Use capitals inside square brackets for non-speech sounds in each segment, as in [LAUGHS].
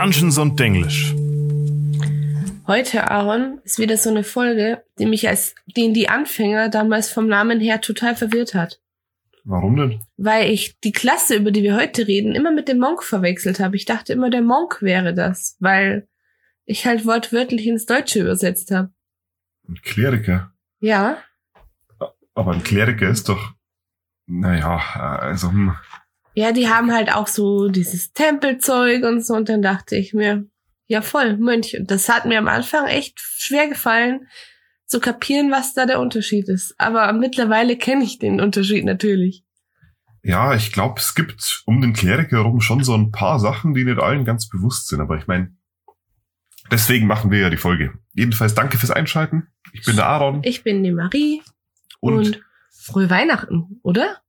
Dungeons und Denglisch. Heute, Aaron, ist wieder so eine Folge, die mich als den die Anfänger damals vom Namen her total verwirrt hat. Warum denn? Weil ich die Klasse, über die wir heute reden, immer mit dem Monk verwechselt habe. Ich dachte immer, der Monk wäre das, weil ich halt wortwörtlich ins Deutsche übersetzt habe. Ein Kleriker. Ja, Aber ein Kleriker ist doch, naja, also, hm. Ja, die haben halt auch so dieses Tempelzeug und so. Und dann dachte ich mir, ja voll, Mönch. Und das hat mir am Anfang echt schwer gefallen, zu kapieren, was da der Unterschied ist. Aber mittlerweile kenne ich den Unterschied natürlich. ja, ich glaube, es gibt um den Kleriker herum schon so ein paar Sachen, die nicht allen ganz bewusst sind. Aber ich meine, deswegen machen wir ja die Folge. Jedenfalls danke fürs Einschalten. Ich bin der Aaron Ich bin die Marie und, und, frohe Weihnachten, oder?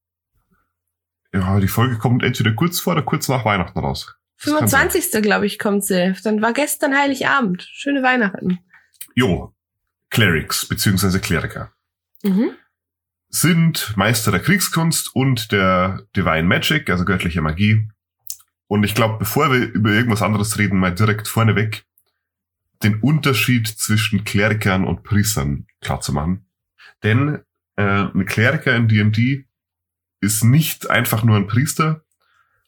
Ja, die Folge kommt entweder kurz vor oder kurz nach Weihnachten raus. Das kann sein. 25. glaube ich, kommt sie. Dann war gestern Heiligabend. Schöne Weihnachten. Jo, Clerics beziehungsweise Kleriker. Mhm. sind Meister der Kriegskunst und der Divine Magic, also göttliche Magie. Und ich glaube, bevor wir über irgendwas anderes reden, mal direkt vorneweg den Unterschied zwischen Klerikern und Priestern klar zu machen. Denn äh, ein Kleriker in D&D ist nicht einfach nur ein Priester,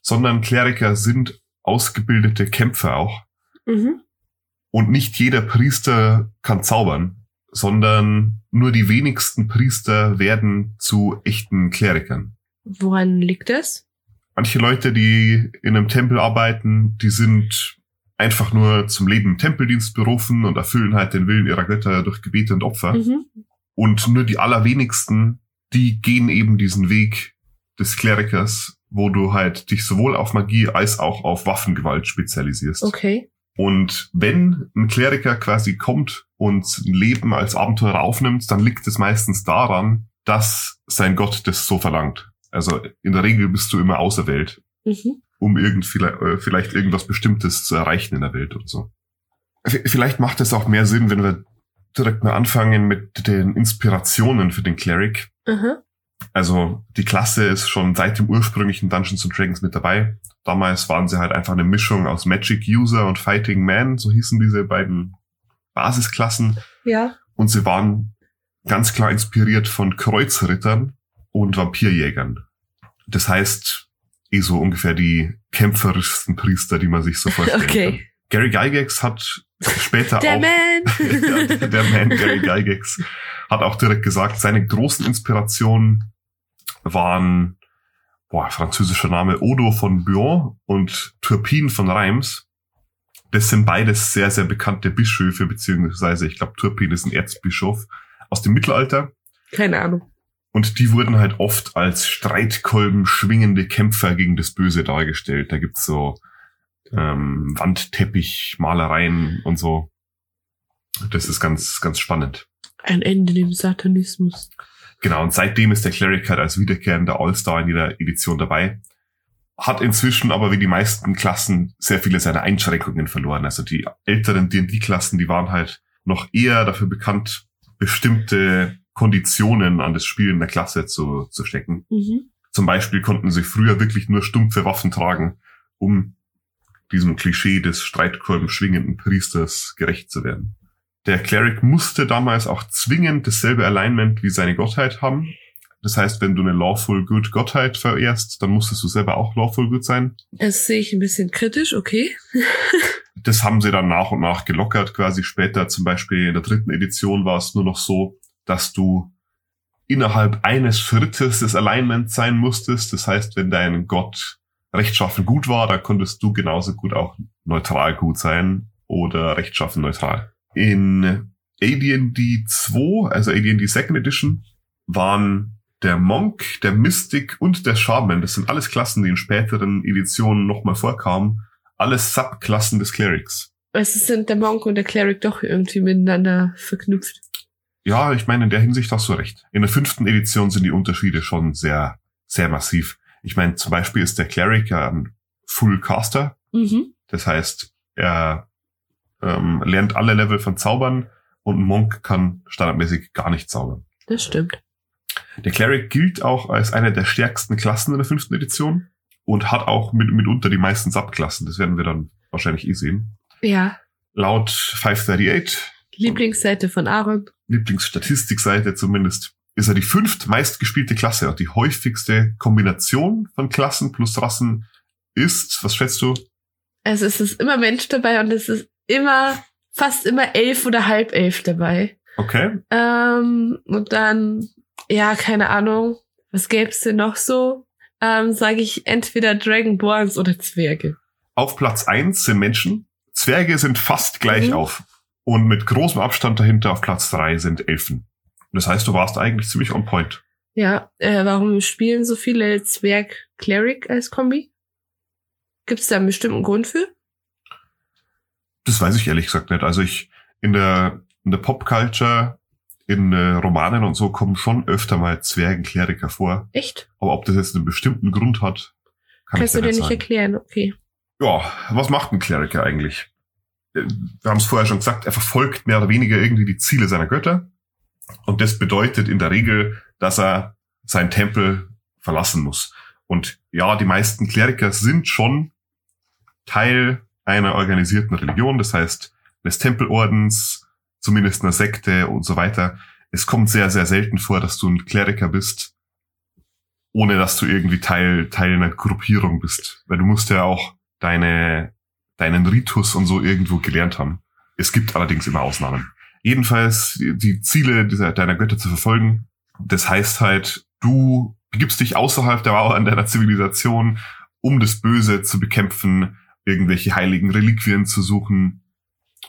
sondern Kleriker sind ausgebildete Kämpfer auch. Mhm. Und nicht jeder Priester kann zaubern, sondern nur die wenigsten Priester werden zu echten Klerikern. Woran liegt das? Manche Leute, die in einem Tempel arbeiten, die sind einfach nur zum Leben im Tempeldienst berufen und erfüllen halt den Willen ihrer Götter durch Gebete und Opfer. Mhm. Und nur die allerwenigsten, die gehen eben diesen Weg des Klerikers, wo du halt dich sowohl auf Magie als auch auf Waffengewalt spezialisierst. Okay. Und wenn ein Kleriker quasi kommt und ein Leben als Abenteurer aufnimmt, dann liegt es meistens daran, dass sein Gott das so verlangt. Also in der Regel bist du immer auserwählt, Mhm. um irgend, vielleicht, äh, vielleicht irgendwas Bestimmtes zu erreichen in der Welt oder so. Vielleicht macht es auch mehr Sinn, wenn wir direkt mal anfangen mit den Inspirationen für den Cleric. Aha. Also die Klasse ist schon seit dem ursprünglichen Dungeons and Dragons mit dabei. Damals waren sie halt einfach eine Mischung aus Magic User und Fighting Man, so hießen diese beiden Basisklassen. Ja. Und sie waren ganz klar inspiriert von Kreuzrittern und Vampirjägern. Das heißt, eh so ungefähr die kämpferischsten Priester, die man sich so vorstellen [LAUGHS] kann. Okay. Gary Gygax hat später Der auch Man. [LAUGHS] ja, der Man Gary Gygax hat auch direkt gesagt, seine großen Inspirationen waren boah, französischer Name Odo von Buon und Turpin von Reims. Das sind beides sehr, sehr bekannte Bischöfe, beziehungsweise ich glaube, Turpin ist ein Erzbischof aus dem Mittelalter. Keine Ahnung. Und die wurden halt oft als Streitkolben schwingende Kämpfer gegen das Böse dargestellt. Da gibt's so ähm, Wandteppich, Malereien und so. Das ist ganz, ganz spannend. Ein Ende dem Satanismus. Genau, und seitdem ist der Cleric halt als wiederkehrender All-Star in jeder Edition dabei. Hat inzwischen aber wie die meisten Klassen sehr viele seiner Einschränkungen verloren. Also die älteren D&D-Klassen, die waren halt noch eher dafür bekannt, bestimmte Konditionen an das Spielen der Klasse zu, zu stecken. Mhm. Zum Beispiel konnten sie früher wirklich nur stumpfe Waffen tragen, um diesem Klischee des Streitkolben schwingenden Priesters gerecht zu werden. Der Cleric musste damals auch zwingend dasselbe Alignment wie seine Gottheit haben. Das heißt, wenn du eine Lawful Good Gottheit verehrst, dann musstest du selber auch Lawful Good sein. Das sehe ich ein bisschen kritisch, okay. [LAUGHS] Das haben sie dann nach und nach gelockert. Quasi später, zum Beispiel in der dritten Edition, war es nur noch so, dass du innerhalb eines Viertels des Alignments sein musstest. Das heißt, wenn dein Gott rechtschaffen gut war, dann konntest du genauso gut auch neutral gut sein oder rechtschaffen neutral. In AD&D 2, also AD&D Second Edition, waren der Monk, der Mystic und der Shaman, das sind alles Klassen, die in späteren Editionen nochmal vorkamen, alles Subklassen des Clerics. Es sind der Monk und der Cleric doch irgendwie miteinander verknüpft. Ja, ich meine, in der Hinsicht hast du recht. In der fünften Edition sind die Unterschiede schon sehr, sehr massiv. Ich meine, zum Beispiel ist der Cleric ja ein Full Caster. Mhm. Das heißt, er ähm, lernt alle Level von Zaubern und ein Monk kann standardmäßig gar nicht zaubern. Das stimmt. Der Cleric gilt auch als eine der stärksten Klassen in der fünften Edition und hat auch mit, mitunter die meisten Subklassen. Das werden wir dann wahrscheinlich eh sehen. Ja. Laut 538, Lieblingsseite von Aaron. Lieblingsstatistikseite zumindest, ist er die fünft meistgespielte Klasse und die häufigste Kombination von Klassen plus Rassen ist, was schätzt du? Also es ist immer Mensch dabei und es ist immer, fast immer elf oder halb elf dabei. Okay. Ähm, und dann, ja, keine Ahnung, was gäb's denn noch so? Ähm, sage ich entweder Dragonborns oder Zwerge. Auf Platz eins sind Menschen, Zwerge sind fast gleich Mhm. auf. Und mit großem Abstand dahinter auf Platz drei sind Elfen. Das heißt, du warst eigentlich ziemlich on point. Ja, äh, warum spielen so viele Zwerg-Cleric als Kombi? Gibt's da einen bestimmten Grund für? Das weiß ich ehrlich gesagt nicht. Also ich, in der, in der Popculture, in äh, Romanen und so kommen schon öfter mal Zwergenkleriker vor. Echt? Aber ob das jetzt einen bestimmten Grund hat, kann Kannst ich du dir nicht nicht erklären? Okay. Ja, was macht ein Kleriker eigentlich? Äh, Wir haben es vorher schon gesagt, er verfolgt mehr oder weniger irgendwie die Ziele seiner Götter. Und das bedeutet in der Regel, dass er seinen Tempel verlassen muss. Und ja, die meisten Kleriker sind schon Teil einer organisierten Religion, das heißt des Tempelordens, zumindest einer Sekte und so weiter. Es kommt sehr, sehr selten vor, dass du ein Kleriker bist, ohne dass du irgendwie Teil, Teil einer Gruppierung bist. Weil du musst ja auch deine, deinen Ritus und so irgendwo gelernt haben. Es gibt allerdings immer Ausnahmen. Jedenfalls die- Ziele dieser, deiner Götter zu verfolgen, das heißt halt, du begibst dich außerhalb der Mauern deiner Zivilisation, um das Böse zu bekämpfen, irgendwelche heiligen Reliquien zu suchen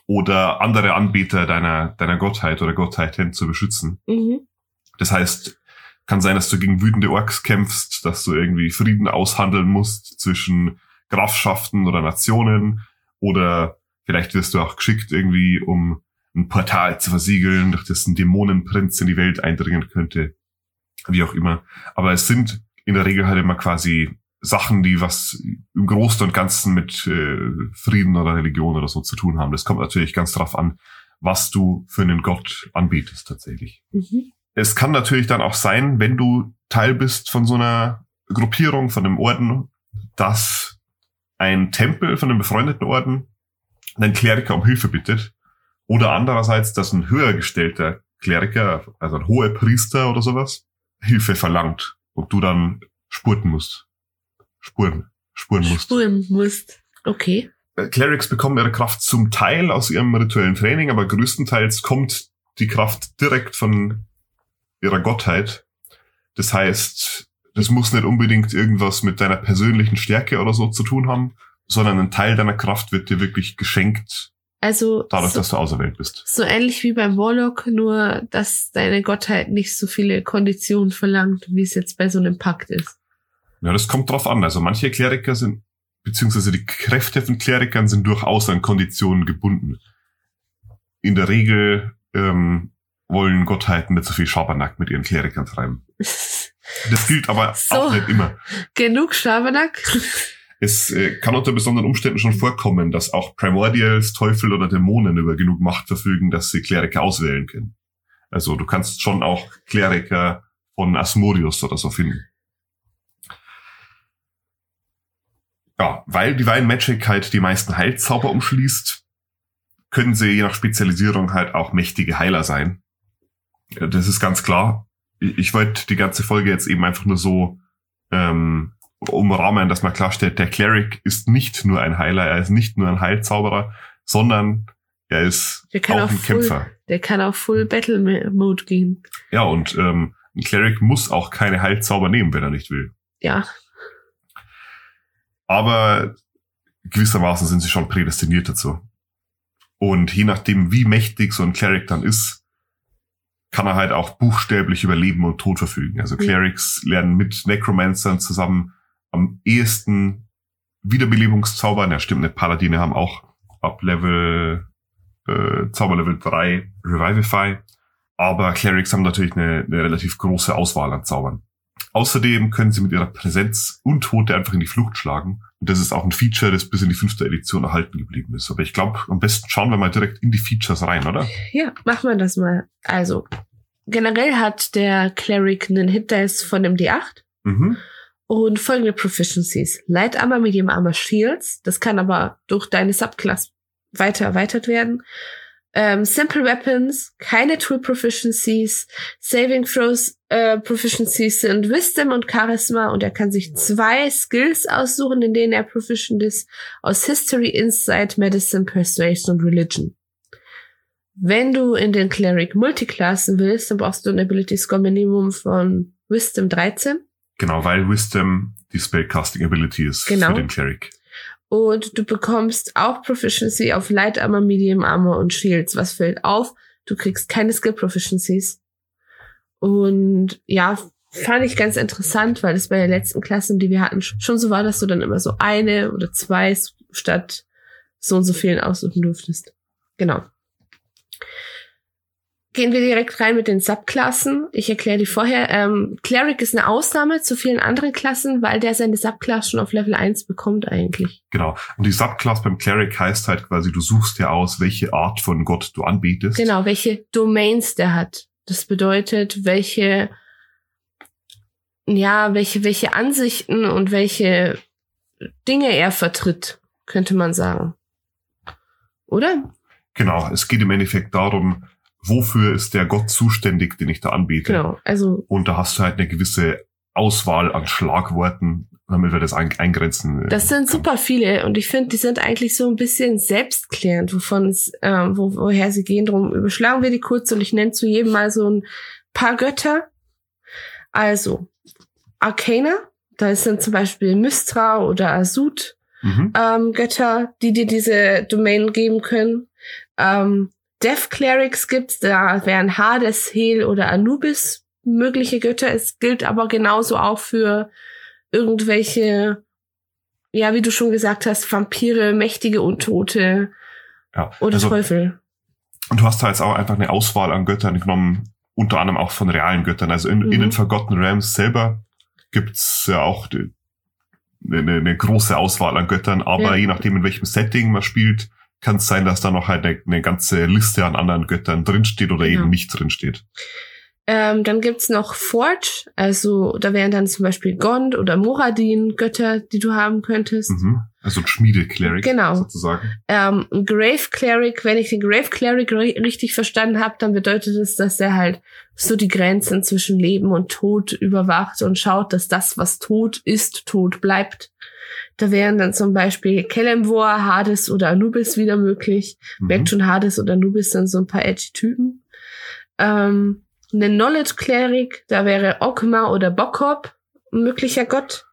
oder andere Anbeter deiner, deiner Gottheit oder Gottheiten zu beschützen. Mhm. Das heißt, kann sein, dass du gegen wütende Orks kämpfst, dass du irgendwie Frieden aushandeln musst zwischen Grafschaften oder Nationen oder vielleicht wirst du auch geschickt irgendwie, um ein Portal zu versiegeln, durch das ein Dämonenprinz in die Welt eindringen könnte. Wie auch immer. Aber es sind in der Regel halt immer quasi Sachen, die was im Großen und Ganzen mit äh, Frieden oder Religion oder so zu tun haben. Das kommt natürlich ganz drauf an, was du für einen Gott anbietest tatsächlich. Mhm. Es kann natürlich dann auch sein, wenn du Teil bist von so einer Gruppierung, von einem Orden, dass ein Tempel von einem befreundeten Orden einen Kleriker um Hilfe bittet. Oder andererseits, dass ein höher gestellter Kleriker, also ein hoher Priester oder sowas, Hilfe verlangt und du dann spurten musst. Spuren. Spuren musst. Spuren musst. Okay. Äh, Clerics bekommen ihre Kraft zum Teil aus ihrem rituellen Training, aber größtenteils kommt die Kraft direkt von ihrer Gottheit. Das heißt, das muss nicht unbedingt irgendwas mit deiner persönlichen Stärke oder so zu tun haben, sondern ein Teil deiner Kraft wird dir wirklich geschenkt, Also dadurch, so, dass du auserwählt bist. so ähnlich wie beim Warlock, nur dass deine Gottheit nicht so viele Konditionen verlangt, wie es jetzt bei so einem Pakt ist. Ja, das kommt drauf an. Also manche Kleriker sind, beziehungsweise die Kräfte von Klerikern sind durchaus an Konditionen gebunden. In der Regel ähm, wollen Gottheiten nicht so viel Schabernack mit ihren Klerikern treiben. Das gilt aber [LAUGHS] So. auch nicht immer. Genug Schabernack. Es äh, kann unter besonderen Umständen schon vorkommen, dass auch Primordials, Teufel oder Dämonen über genug Macht verfügen, dass sie Kleriker auswählen können. Also du kannst schon auch Kleriker von Asmodeus oder so finden. Ja, weil Divine Magic halt die meisten Heilzauber umschließt, können sie je nach Spezialisierung halt auch mächtige Heiler sein. Das ist ganz klar. Ich, ich wollte die ganze Folge jetzt eben einfach nur so ähm, umrahmen, dass man klarstellt, der Cleric ist nicht nur ein Heiler, er ist nicht nur ein Heilzauberer, sondern er ist Der kann auch auch ein full, Kämpfer. der kann auf Full Battle Mode gehen. Ja, und ähm, ein Cleric muss auch keine Heilzauber nehmen, wenn er nicht will. Ja. Aber gewissermaßen sind sie schon prädestiniert dazu. Und je nachdem, wie mächtig so ein Cleric dann ist, kann er halt auch buchstäblich über Leben und Tod verfügen. Also Mhm. Clerics lernen mit Necromancern zusammen am ehesten Wiederbelebungszaubern. Ja, stimmt, ne, Paladine haben auch ab Level, äh, Zauberlevel 3 Revivify. Aber Clerics haben natürlich eine, eine relativ große Auswahl an Zaubern. Außerdem können sie mit ihrer Präsenz Untote einfach in die Flucht schlagen. Und das ist auch ein Feature, das bis in die fünfte Edition erhalten geblieben ist. Aber ich glaube, am besten schauen wir mal direkt in die Features rein, oder? Ja, machen wir das mal. Also, generell hat der Cleric einen Hit Dice von einem D8 Mhm. Und folgende Proficiencies. Light Armor, Medium Armor, Shields. Das kann aber durch deine Subclass weiter erweitert werden. Ähm, Simple Weapons, keine Tool Proficiencies, Saving Throws äh, Proficiencies sind Wisdom und Charisma und er kann sich zwei Skills aussuchen, in denen er proficient ist, aus History, Insight, Medicine, Persuasion und Religion. Wenn du in den Cleric Multiclassen willst, dann brauchst du ein Ability Score Minimum von Wisdom 13. Genau, weil Wisdom die Spellcasting Ability ist Genau. für den Cleric. Und du bekommst auch Proficiency auf Light Armor, Medium Armor und Shields. Was fällt auf? Du kriegst keine Skill Proficiencies. Und ja, fand ich ganz interessant, weil es bei den letzten Klassen, die wir hatten, schon so war, dass du dann immer so eine oder zwei statt so und so vielen aussuchen durftest. Genau. Gehen wir direkt rein mit den Subklassen. Ich erkläre die vorher. Ähm, Cleric ist eine Ausnahme zu vielen anderen Klassen, weil der seine Subclass schon auf Level 1 bekommt eigentlich. Genau. Und die Subclass beim Cleric heißt halt quasi, du suchst dir aus, welche Art von Gott du anbetest. Genau, welche Domains der hat. Das bedeutet, welche, ja, welche, welche Ansichten und welche Dinge er vertritt, könnte man sagen. Oder? Genau. Es geht im Endeffekt darum, wofür ist der Gott zuständig, den ich da anbete. Genau. Also, Und da hast du halt eine gewisse Auswahl an Schlagworten, damit wir das ein eingrenzen. äh, das sind kann. super viele und ich finde, die sind eigentlich so ein bisschen selbstklärend, wovon es, ähm, wo, woher sie gehen. Drum überschlagen wir die kurz und ich nenne zu jedem mal so ein paar Götter. Also, Arcana, da sind zum Beispiel Mystra oder Asud, Mhm. ähm, Götter, die dir diese Domain geben können. Ähm, Death Clerics gibt's, da wären Hades, Hel oder Anubis mögliche Götter. Es gilt aber genauso auch für irgendwelche, ja, wie du schon gesagt hast, Vampire, mächtige Untote Ja. oder also, Teufel. Und du hast da jetzt auch einfach eine Auswahl an Göttern genommen, unter anderem auch von realen Göttern. Also in, Mhm. in den Forgotten Realms selber gibt's ja auch die, eine, eine große Auswahl an Göttern, aber Ja. je nachdem, in welchem Setting man spielt, kann es sein, dass da noch halt eine, eine ganze Liste an anderen Göttern drinsteht oder eben nicht drinsteht. Ähm, dann gibt's noch Forge, also da wären dann zum Beispiel Gond oder Moradin Götter, die du haben könntest. Mhm. Also ein Schmiede-Cleric Genau. sozusagen. Ähm, ein Grave Cleric, wenn ich den Grave Cleric ri richtig verstanden habe, dann bedeutet es, dass er halt so die Grenzen zwischen Leben und Tod überwacht und schaut, dass das, was tot ist, tot bleibt. Da wären dann zum Beispiel Kelemvor, Hades oder Anubis wieder möglich. Mhm. Merkt schon, Hades oder Anubis sind so ein paar edgy Typen. Ähm, eine Knowledge Cleric, da wäre Okma oder Bokop ein möglicher Gott.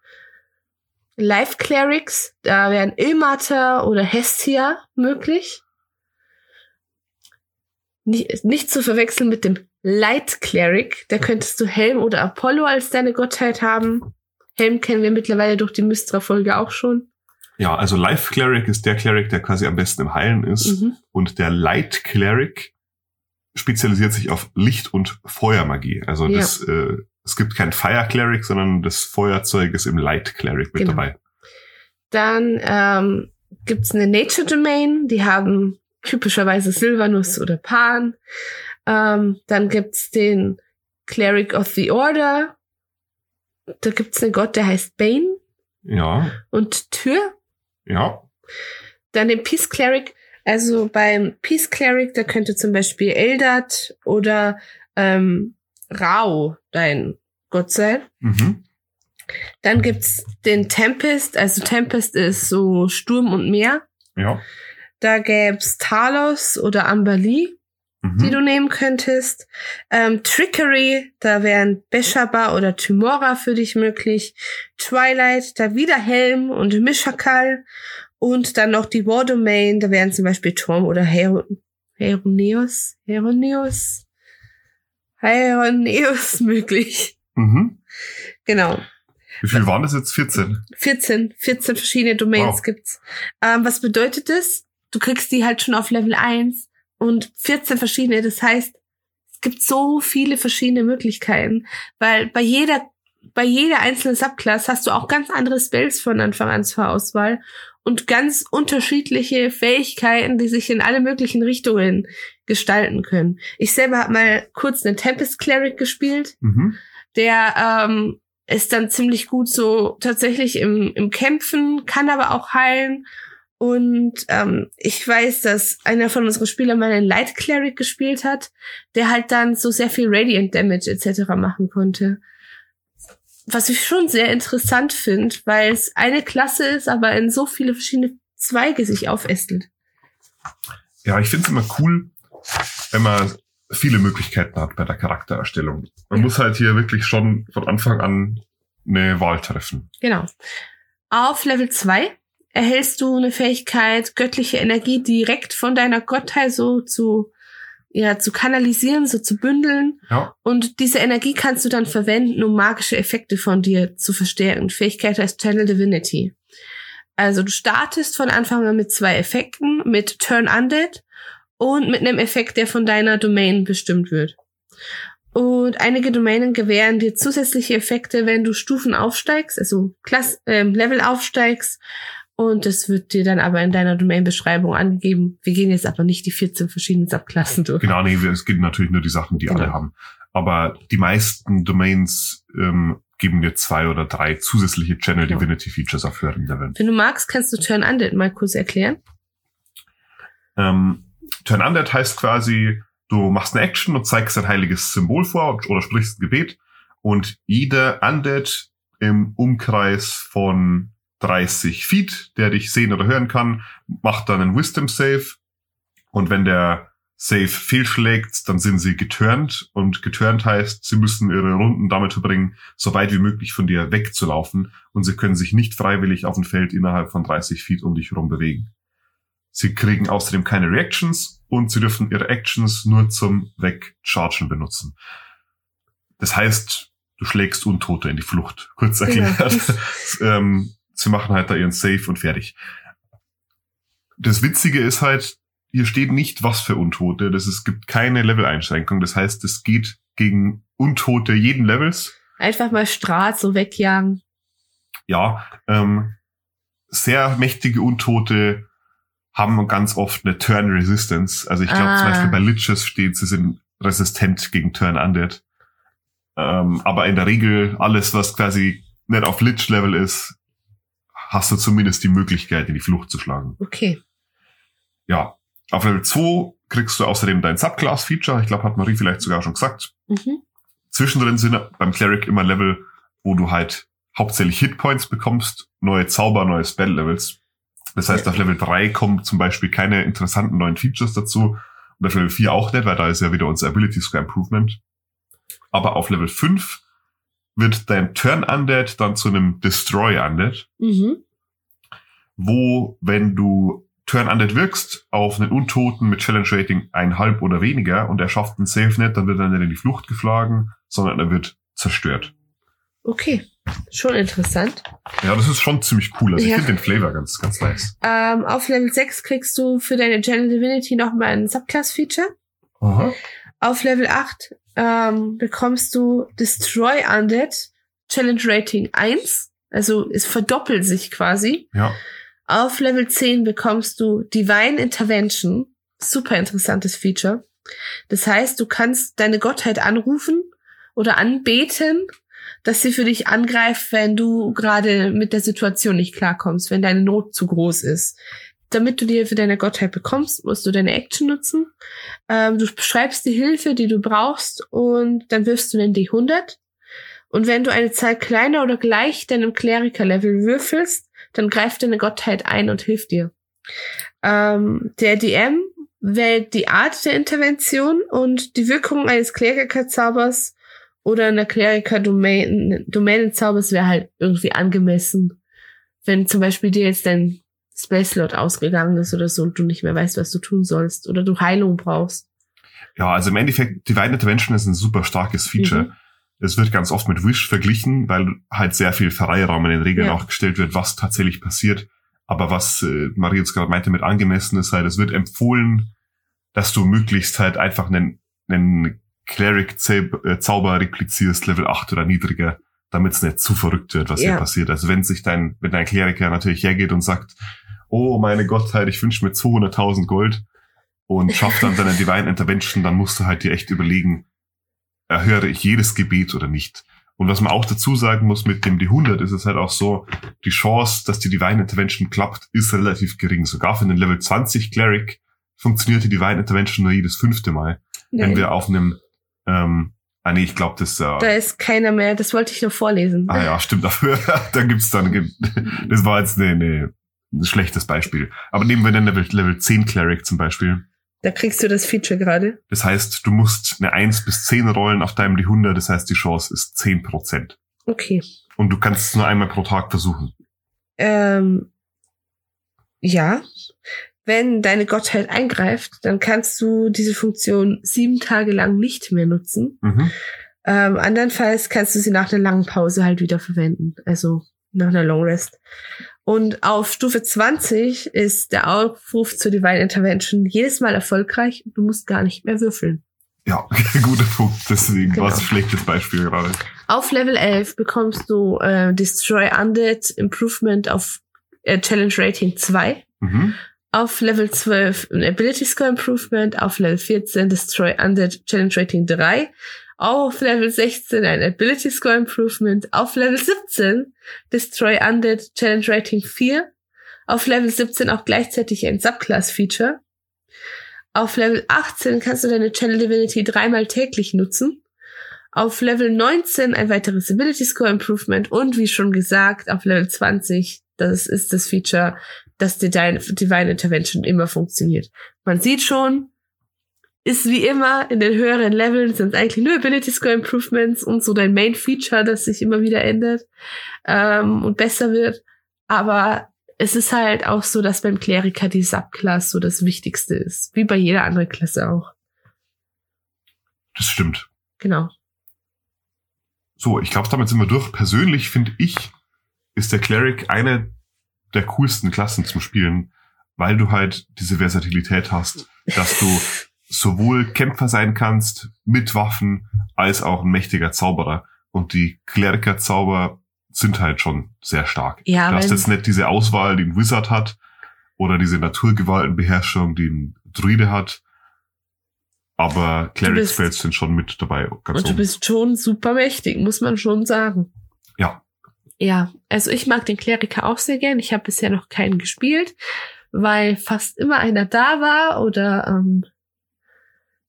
Life Clerics, da wären Ilmater oder Hestia möglich. Nicht, nicht zu verwechseln mit dem Light Cleric, da könntest du Helm oder Apollo als deine Gottheit haben. Helm kennen wir mittlerweile durch die Mystra-Folge auch schon. Ja, also Life Cleric ist der Cleric, der quasi am besten im Heilen ist. Mhm. Und der Light Cleric spezialisiert sich auf Licht- und Feuermagie. Also Ja. das, äh, es gibt kein Fire Cleric, sondern das Feuerzeug ist im Light Cleric mit Genau. dabei. Dann ähm, gibt's eine Nature Domain, die haben typischerweise Silvanus oder Pan. Ähm, dann gibt's den Cleric of the Order. Da gibt's einen Gott, der heißt Bane Ja, und Tür. ja. Dann den Peace Cleric. Also beim Peace Cleric, da könnte zum Beispiel Eldad oder ähm, Rao dein Gott sein. Mhm. Dann gibt's den Tempest. Also Tempest ist so Sturm und Meer. Ja. Da gäb's Talos oder Die Mhm. du nehmen könntest. Ähm, Trickery, da wären Beshaba oder Tymora für dich möglich. Twilight, da wieder Helm und Mishakal. Und dann noch die War Domain, da wären zum Beispiel Torm oder Her Heroneus. Heroneus. Heroneus [LAUGHS] möglich. Mhm. Genau. Wie viel waren das jetzt? 14? 14, 14 verschiedene Domains Wow. gibt's. Ähm, was bedeutet das? Du kriegst die halt schon auf Level 1 und 14 verschiedene. Das heißt, es gibt so viele verschiedene Möglichkeiten, weil bei jeder, bei jeder einzelnen Subclass hast du auch ganz andere Spells von Anfang an zur Auswahl und ganz unterschiedliche Fähigkeiten, die sich in alle möglichen Richtungen gestalten können. Ich selber habe mal kurz einen Tempest Cleric gespielt Mhm. der ähm, ist dann ziemlich gut so tatsächlich im, im Kämpfen, kann aber auch heilen. Und ähm, ich weiß, dass einer von unseren Spielern mal einen Light Cleric gespielt hat, der halt dann so sehr viel Radiant Damage etc. machen konnte. Was ich schon sehr interessant finde, weil es eine Klasse ist, aber in so viele verschiedene Zweige sich aufästelt. Ja, ich finde es immer cool, wenn man viele Möglichkeiten hat bei der Charaktererstellung. Man muss halt hier wirklich schon von Anfang an eine Wahl treffen. Genau. Auf Level 2 erhältst du eine Fähigkeit, göttliche Energie direkt von deiner Gottheit so zu, ja, zu kanalisieren, so zu bündeln. Ja. Und diese Energie kannst du dann verwenden, um magische Effekte von dir zu verstärken. Fähigkeit heißt Channel Divinity. Also du startest von Anfang an mit zwei Effekten, mit Turn Undead und mit einem Effekt, der von deiner Domain bestimmt wird. Und einige Domänen gewähren dir zusätzliche Effekte, wenn du Stufen aufsteigst, also Klass äh, Level aufsteigst. Und das wird dir dann aber in deiner Domain-Beschreibung angegeben. Wir gehen jetzt aber nicht die 14 verschiedenen Subklassen durch. Genau, nee, es gibt natürlich nur die Sachen, die Genau. alle haben. Aber die meisten Domains ähm, geben dir zwei oder drei zusätzliche Channel. Divinity Features auf höheren Leveln. Wenn du magst, kannst du Turn Undead mal kurz erklären. Ähm, Turn Undead heißt quasi, du machst eine Action und zeigst ein heiliges Symbol vor oder sprichst ein Gebet und jeder Undead im Umkreis von 30 Feet, der dich sehen oder hören kann, macht dann einen Wisdom Save und wenn der Save fehlschlägt, dann sind sie geturnt und geturnt heißt, sie müssen ihre Runden damit verbringen, so weit wie möglich von dir wegzulaufen und sie können sich nicht freiwillig auf dem Feld innerhalb von 30 Feet um dich herum bewegen. Sie kriegen außerdem keine Reactions und sie dürfen ihre Actions nur zum Wegchargen benutzen. Das heißt, du schlägst Untote in die Flucht. Kurz Genau. erklärt. [LAUGHS] ähm, sie machen halt da ihren Save und fertig. Das Witzige ist halt, hier steht nicht, was für Untote. Das, es gibt keine Level-Einschränkung. Das heißt, es geht gegen Untote jeden Levels. Einfach mal Strahl so wegjagen. Ja, ähm, sehr mächtige Untote haben ganz oft eine Turn Resistance. Also ich glaube Ah. zum Beispiel bei Liches steht, sie sind resistent gegen Turn Undead. Ähm, aber in der Regel alles, was quasi nicht auf Lich Level ist, hast du zumindest die Möglichkeit, in die Flucht zu schlagen. Okay. Ja, auf Level 2 kriegst du außerdem dein Subclass-Feature. Ich glaube, hat Marie vielleicht sogar schon gesagt. Mhm. Zwischendrin sind beim Cleric immer Level, wo du halt hauptsächlich Hitpoints bekommst, neue Zauber, neue Spell-Levels. Das heißt, auf Level 3 kommen zum Beispiel keine interessanten neuen Features dazu. Und auf Level 4 auch nicht, weil da ist ja wieder unser Ability Score Improvement. Aber auf Level 5 wird dein Turn Undead dann zu einem Destroy Undead, Mhm. wo, wenn du Turn Undead wirkst, auf einen Untoten mit Challenge Rating einhalb oder weniger und er schafft einen Save nicht, dann wird er nicht in die Flucht geschlagen, sondern er wird zerstört. Okay. Schon interessant. Ja, das ist schon ziemlich cool. Also ich Ja. finde den Flavor ganz, ganz nice. Ähm, auf Level 6 kriegst du für deine Channel Divinity nochmal ein Subclass-Feature. Aha. Auf Level 8 ähm, bekommst du Destroy Undead Challenge Rating 1. Also es verdoppelt sich quasi. Ja. Auf Level 10 bekommst du Divine Intervention. Super interessantes Feature. Das heißt, du kannst deine Gottheit anrufen oder anbeten, dass sie für dich angreift, wenn du gerade mit der Situation nicht klarkommst, wenn deine Not zu groß ist. Damit du die Hilfe deiner Gottheit bekommst, musst du deine Action nutzen. Ähm, du beschreibst die Hilfe, die du brauchst, und dann wirfst du den D100. Und wenn du eine Zahl kleiner oder gleich deinem Kleriker-Level würfelst, dann greift deine Gottheit ein und hilft dir. Ähm, der DM wählt die Art der Intervention und die Wirkung eines Kleriker-Zaubers oder einer Kleriker-Domänenzaubers wäre halt irgendwie angemessen. Wenn zum Beispiel dir jetzt dein Space-Slot ausgegangen ist oder so und du nicht mehr weißt, was du tun sollst oder du Heilung brauchst. Ja, also im Endeffekt, Divine Intervention ist ein super starkes Feature. Mhm. Es wird ganz oft mit Wish verglichen, weil halt sehr viel Freiraum in den Regeln Ja. auch gestellt wird, was tatsächlich passiert. Aber was äh, jetzt gerade meinte mit angemessen ist halt, es wird empfohlen, dass du möglichst halt einfach einen, einen Cleric-Zauber replizierst, Level 8 oder niedriger, damit es nicht zu verrückt wird, was Ja. hier passiert. Also wenn sich dein, wenn dein Kleriker natürlich hergeht und sagt, oh meine Gottheit, ich wünsche mir 200.000 Gold und schafft dann deine Divine Intervention, dann musst du halt dir echt überlegen, erhöre ich jedes Gebet oder nicht. Und was man auch dazu sagen muss, mit dem D100 ist es halt auch so, die Chance, dass die Divine Intervention klappt, ist relativ gering. Sogar für den Level 20 Cleric funktioniert die Divine Intervention nur jedes fünfte Mal. Wenn Nein. wir auf einem, ähm, ah nee, ich glaube, das, äh, Da ist keiner mehr, das wollte ich nur vorlesen. ah ja, stimmt dafür. [LAUGHS] da gibt's dann, das war jetzt ne, ne, ein schlechtes Beispiel. Aber nehmen wir den Level, Level 10 Cleric zum Beispiel. Da kriegst du das Feature gerade. Das heißt, du musst eine 1 bis 10 rollen auf deinem D100, das heißt, die Chance ist 10%. Okay. Und du kannst es nur einmal pro Tag versuchen. Ähm, ja. Wenn deine Gottheit eingreift, dann kannst du diese Funktion sieben Tage lang nicht mehr nutzen. Mhm. Ähm, andernfalls kannst du sie nach einer langen Pause halt wieder verwenden. Also nach einer Long Rest. Und auf Stufe 20 ist der Aufruf zur Divine Intervention jedes Mal erfolgreich. Du musst gar nicht mehr würfeln. Ja, [LAUGHS] guter Punkt. Deswegen Genau. war es ein schlechtes Beispiel gerade. Auf Level 11 bekommst du äh, Destroy Undead Improvement auf äh, Challenge Rating 2. Mhm. Auf Level 12 ein Ability Score Improvement. Auf Level 14 Destroy Undead Challenge Rating 3. Auf Level 16 ein Ability Score Improvement. Auf Level 17 Destroy Undead Challenge Rating 4. Auf Level 17 auch gleichzeitig ein Subclass Feature. Auf Level 18 kannst du deine Channel Divinity dreimal täglich nutzen. Auf Level 19 ein weiteres Ability Score Improvement und wie schon gesagt, auf Level 20, das ist das Feature, dass die Divine Intervention immer funktioniert. Man sieht schon, ist wie immer in den höheren Leveln sind es eigentlich nur Ability Score Improvements und so dein Main Feature, das sich immer wieder ändert ähm, und besser wird. Aber es ist halt auch so, dass beim Kleriker die Subclass so das Wichtigste ist, wie bei jeder anderen Klasse auch. Das stimmt. Genau. So, ich glaube, damit sind wir durch. Persönlich finde ich, ist der Cleric eine der coolsten Klassen zum Spielen, weil du halt diese Versatilität hast, dass du sowohl Kämpfer sein kannst mit Waffen als auch ein mächtiger Zauberer. Und die Kleriker-Zauber sind halt schon sehr stark. Ja, du hast jetzt nicht diese Auswahl, die ein Wizard hat, oder diese Naturgewaltenbeherrschung, die ein Druide hat. Aber Cleric Spells sind schon mit dabei. Und du oben. bist schon super mächtig, muss man schon sagen. Ja. Ja, also ich mag den Kleriker auch sehr gern. Ich habe bisher noch keinen gespielt, weil fast immer einer da war oder ähm,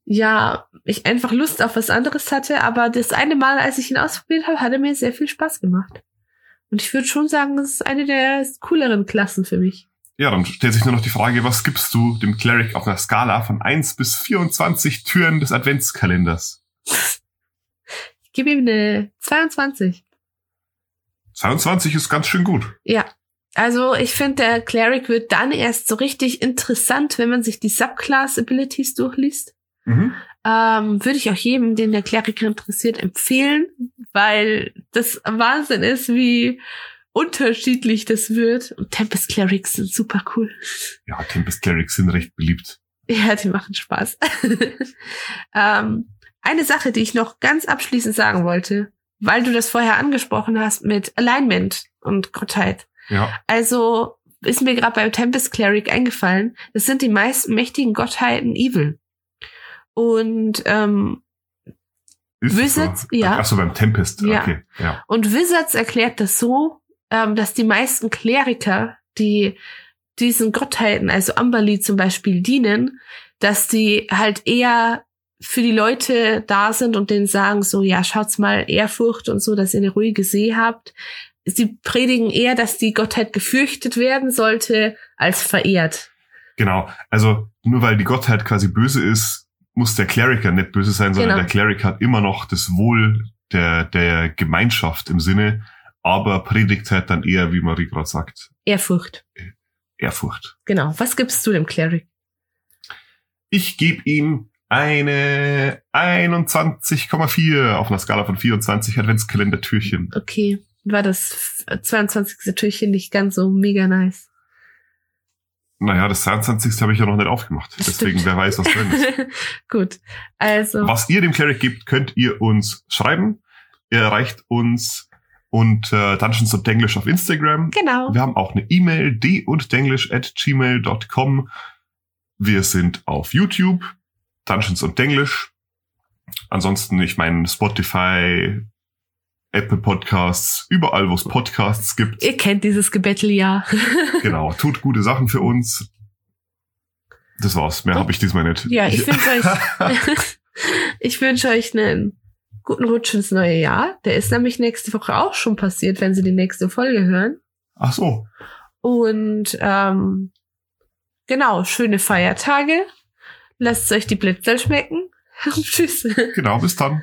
ja, ich einfach Lust auf was anderes hatte. Aber das eine Mal, als ich ihn ausprobiert habe, hat er mir sehr viel Spaß gemacht. Und ich würde schon sagen, das ist eine der cooleren Klassen für mich. Ja, dann stellt sich nur noch die Frage, was gibst du dem Cleric auf einer Skala von 1 bis 24 Türen des Adventskalenders? Ich gebe ihm eine 22. 22 ist ganz schön gut. Ja. Also ich finde, der Cleric wird dann erst so richtig interessant, wenn man sich die Subclass-Abilities durchliest. Mhm. Ähm, würde ich auch jedem, den der Kleriker interessiert, empfehlen, weil das Wahnsinn ist, wie unterschiedlich das wird. Und Tempest Clerics sind super cool. Ja, Tempest Clerics sind recht beliebt. Ja, die machen Spaß. [LAUGHS] ähm, eine Sache, die ich noch ganz abschließend sagen wollte, weil du das vorher angesprochen hast mit Alignment und Gottheit. Ja, Also ist mir gerade beim Tempest Cleric eingefallen, das sind die meisten mächtigen Gottheiten evil. Und ähm, ist Wizards, so. ja. Ach so, beim Tempest. Ja. Okay, ja. Und Wizards erklärt das so, ähm, dass die meisten Kleriker, die diesen Gottheiten, also Amberly zum Beispiel, dienen, dass die halt eher für die Leute da sind und denen sagen so, ja, schaut's mal Ehrfurcht und so, dass ihr eine ruhige See habt. Sie predigen eher, dass die Gottheit gefürchtet werden sollte, als verehrt. Genau. Also nur weil die Gottheit quasi böse ist, muss der Cleriker nicht böse sein, sondern Genau. der Cleric hat immer noch das Wohl der, der Gemeinschaft im Sinne, aber predigt halt dann eher, wie Marie gerade sagt, Ehrfurcht. Ehrfurcht. Genau. Was gibst du dem Cleric? Ich gebe ihm eine 21,4 auf einer Skala von 24 Adventskalender-Türchen. Okay. War das 22. Türchen nicht ganz so mega nice? Naja, das 22. habe ich ja noch nicht aufgemacht. Deswegen, Stimmt. wer weiß, was drin ist. [LAUGHS] Gut. Also. Was ihr dem Cleric gibt, könnt ihr uns schreiben. Ihr erreicht uns unter Dungeons und Denglish auf Instagram. Genau. Wir haben auch eine E-Mail, d und denglish at gmail.com. Wir sind auf YouTube, Dungeons und Denglish. Ansonsten, ich meine, Spotify, Apple Podcasts, überall, wo es Podcasts gibt. Ihr kennt dieses Gebettel ja. [LAUGHS] genau, tut gute Sachen für uns. Das war's. Mehr habe ich diesmal nicht. Ja, ich wünsche euch, [LAUGHS] ich wünsche euch einen guten Rutsch ins neue Jahr. Der ist nämlich nächste Woche auch schon passiert, wenn Sie die nächste Folge hören. Ach so. Und ähm, genau, schöne Feiertage. Lasst euch die Blitzel schmecken. [LAUGHS] Tschüss. Genau, bis dann.